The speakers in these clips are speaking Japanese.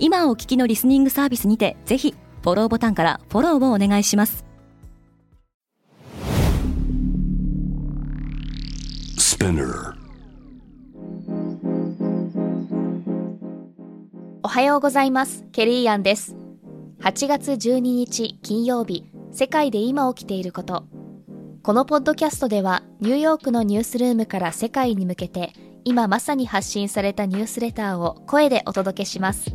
今お聞きのリスニングサービスにてぜひフォローボタンからフォローをお願いします。おはようございます。ケリーアンです。8月12日金曜日世界で今起きていること。このポッドキャストではニューヨークのニュースルームから世界に向けて今まさに発信されたニュースレターを声でお届けします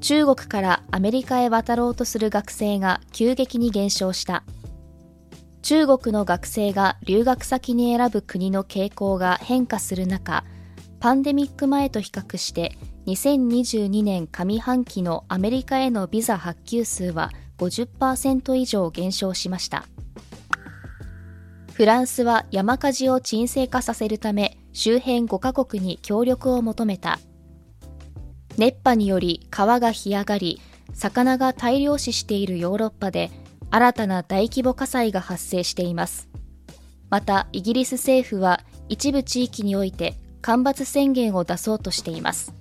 中国からアメリカへ渡ろうとする学生が急激に減少した。中国の学生が留学先に選ぶ国の傾向が変化する中パンデミック前と比較して2022年上半期のアメリカへのビザ発給数は50%以上減少しました。フランスは山火事を沈静化させるため周辺5カ国に協力を求めた。熱波により川が干上がり魚が大量死しているヨーロッパで新たな大規模火災が発生しています。またイギリス政府は一部地域において干ばつ宣言を出そうとしています。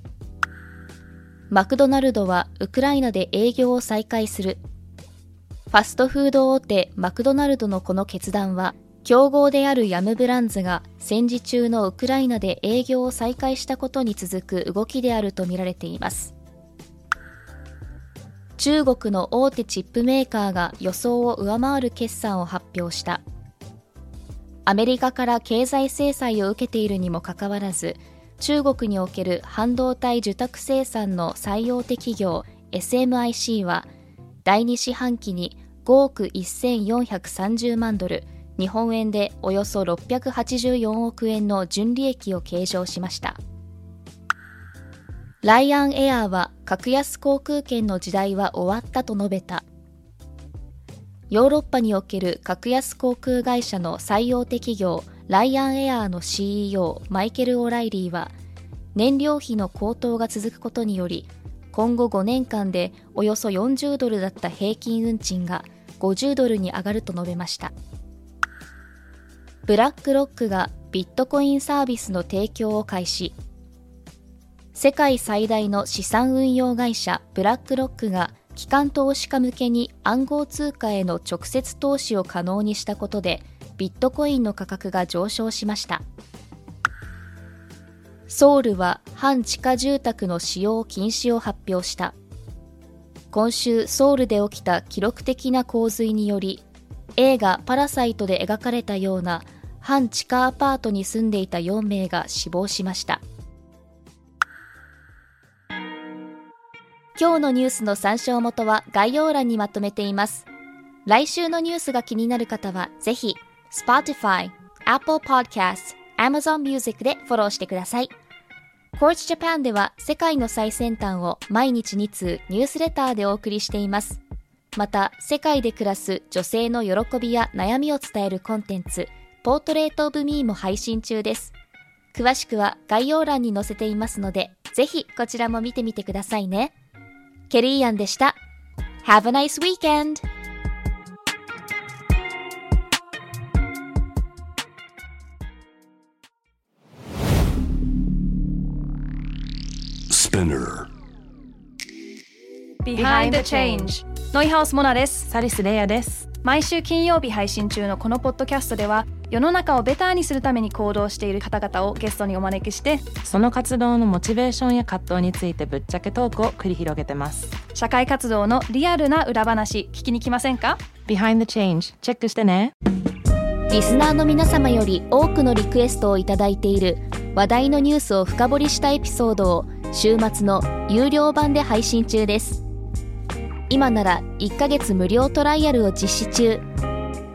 マクドナルドはウクライナで営業を再開する。ファストフード大手マクドナルドのこの決断は競合であるヤムブランズが戦時中のウクライナで営業を再開したことに続く動きであるとみられています。中国の大手チップメーカーが予想を上回る決算を発表した。アメリカから経済制裁を受けているにもかかわらず中国における半導体受託生産の最大手企業 SMIC は第2四半期に5億1430万ドル日本円でおよそ684億円の純利益を計上しました。ライアンエアーは格安航空券の時代は終わったと述べた。ヨーロッパにおける格安航空会社の最大手企業ライアンエアーの CEO マイケル・オライリーは燃料費の高騰が続くことにより今後5年間でおよそ40ドルだった平均運賃が50ドルに上がると述べました。ブラックロックがビットコインサービスの提供を開始。世界最大の資産運用会社ブラックロックが機関投資家向けに暗号通貨への直接投資を可能にしたことでビットコインの価格が上昇しました。ソウルは半地下住宅の使用禁止を発表した。今週ソウルで起きた記録的な洪水により映画「パラサイト」で描かれたような半地下アパートに住んでいた4名が死亡しました。今日のニュースの参照元は概要欄にまとめています。来週のニュースが気になる方はぜひ Spotify、Apple Podcast、Amazon Music でフォローしてください。Quartz Japan では世界の最先端を毎日2通ニュースレターでお送りしています。また世界で暮らす女性の喜びや悩みを伝えるコンテンツポートレートオブミーも配信中です。詳しくは概要欄に載せていますので、ぜひこちらも見てみてくださいね。ケリーアンでした。Have a nice weekend! ノイハウスモナです。サリスレイヤです。毎週金曜日配信中のこのポッドキャストでは世の中をベターにするために行動している方々をゲストにお招きしてその活動のモチベーションや葛藤についてぶっちゃけトークを繰り広げてます。社会活動のリアルな裏話聞きに来ませんか？Behind the Change チェックしてね。リスナーの皆様より多くのリクエストをいただいている話題のニュースを深掘りしたエピソードを週末の有料版で配信中です。今なら1ヶ月無料トライアルを実施中